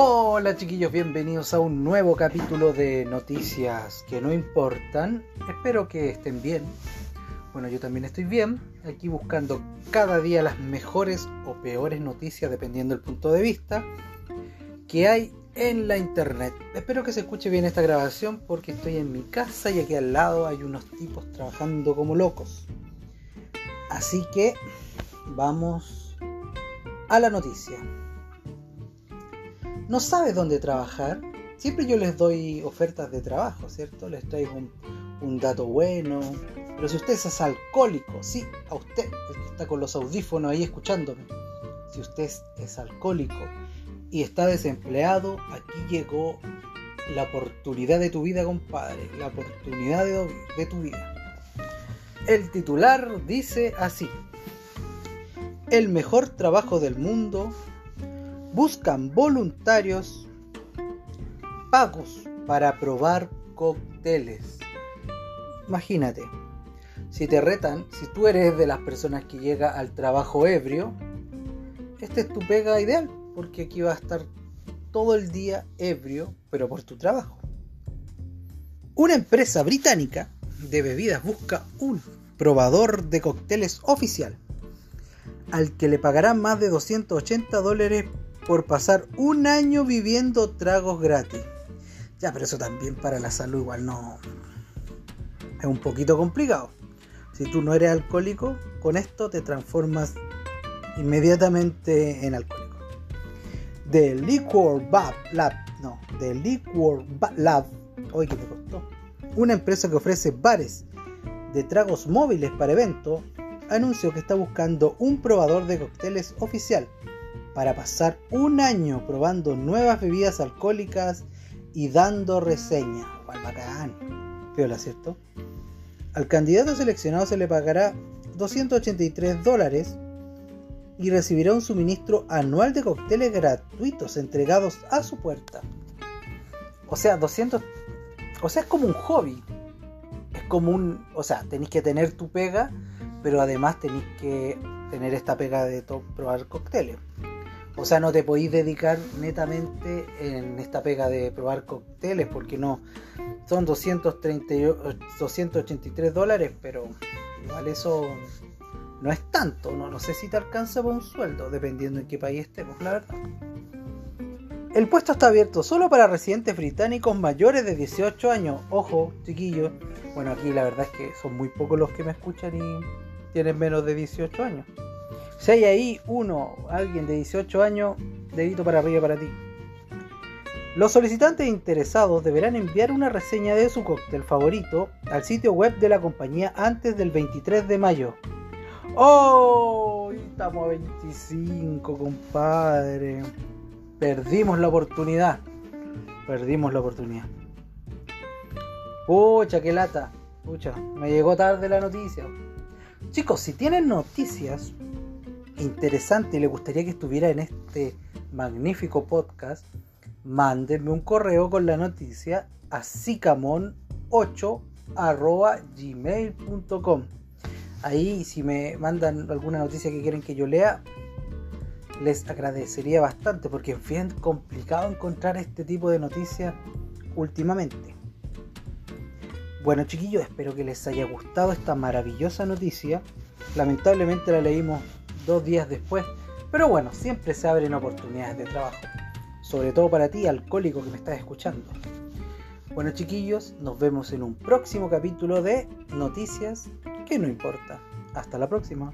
Hola chiquillos, bienvenidos a un nuevo capítulo de Noticias que no importan. Espero que estén bien. Bueno, yo también estoy bien, aquí buscando cada día las mejores o peores noticias, dependiendo del punto de vista, que hay en la internet. Espero que se escuche bien esta grabación porque estoy en mi casa y aquí al lado hay unos tipos trabajando como locos. Así que vamos a la noticia. ¿No sabes dónde trabajar? Siempre yo les doy ofertas de trabajo, ¿cierto? Les traigo un, dato bueno. Pero si usted es alcohólico, sí, a usted, el que está con los audífonos ahí escuchándome, si usted es alcohólico y está desempleado, aquí llegó la oportunidad de tu vida, compadre. La oportunidad de tu vida. El titular dice así. El mejor trabajo del mundo. Buscan voluntarios pagos para probar cócteles. Imagínate, si te retan, si tú eres de las personas que llega al trabajo ebrio, esta es tu pega ideal porque aquí va a estar todo el día ebrio, pero por tu trabajo. Una empresa británica de bebidas busca un probador de cócteles oficial, al que le pagarán más de 280 dólares por pasar un año viviendo tragos gratis. Ya, pero eso también para la salud igual no... Es un poquito complicado. Si tú no eres alcohólico, con esto te transformas inmediatamente en alcohólico de Liquor Lab, no, de Liquor Lab, hoy que me costó, una empresa que ofrece bares de tragos móviles para eventos, anunció que está buscando un probador de cócteles oficial para pasar un año probando nuevas bebidas alcohólicas y dando reseña. ¡Cuál bacán! ¿cierto? Al candidato seleccionado se le pagará 283 dólares y recibirá un suministro anual de cócteles gratuitos entregados a su puerta. O sea, 200... O sea, es como un hobby. Es como un... O sea, tenéis que tener tu pega, pero además tenéis que tener esta pega de probar cócteles. O sea, no te podéis dedicar netamente en esta pega de probar cócteles, porque no. Son 230, 283 dólares, pero igual eso no es tanto, no, no sé si te alcanza por un sueldo, dependiendo en qué país estemos, la verdad. El puesto está abierto solo para residentes británicos mayores de 18 años. Ojo, chiquillos. Bueno, aquí la verdad es que son muy pocos los que me escuchan y tienen menos de 18 años. Si hay ahí uno, alguien de 18 años, dedito para arriba para ti. Los solicitantes interesados deberán enviar una reseña de su cóctel favorito al sitio web de la compañía antes del 23 de mayo. ¡Oh! Estamos a 25, compadre. Perdimos la oportunidad. Perdimos la oportunidad. Pucha, qué lata. Pucha, me llegó tarde la noticia. Chicos, si tienen noticias interesantes y les gustaría que estuviera en este magnífico podcast, mándenme un correo con la noticia a sicamon8 gmail.com Ahí si me mandan alguna noticia que quieren que yo lea, les agradecería bastante porque es bien complicado encontrar este tipo de noticias últimamente. Bueno chiquillos, espero que les haya gustado esta maravillosa noticia. Lamentablemente la leímos dos días después, pero bueno, siempre se abren oportunidades de trabajo. Sobre todo para ti, alcohólico que me estás escuchando. Bueno chiquillos, nos vemos en un próximo capítulo de Noticias que no importa. Hasta la próxima.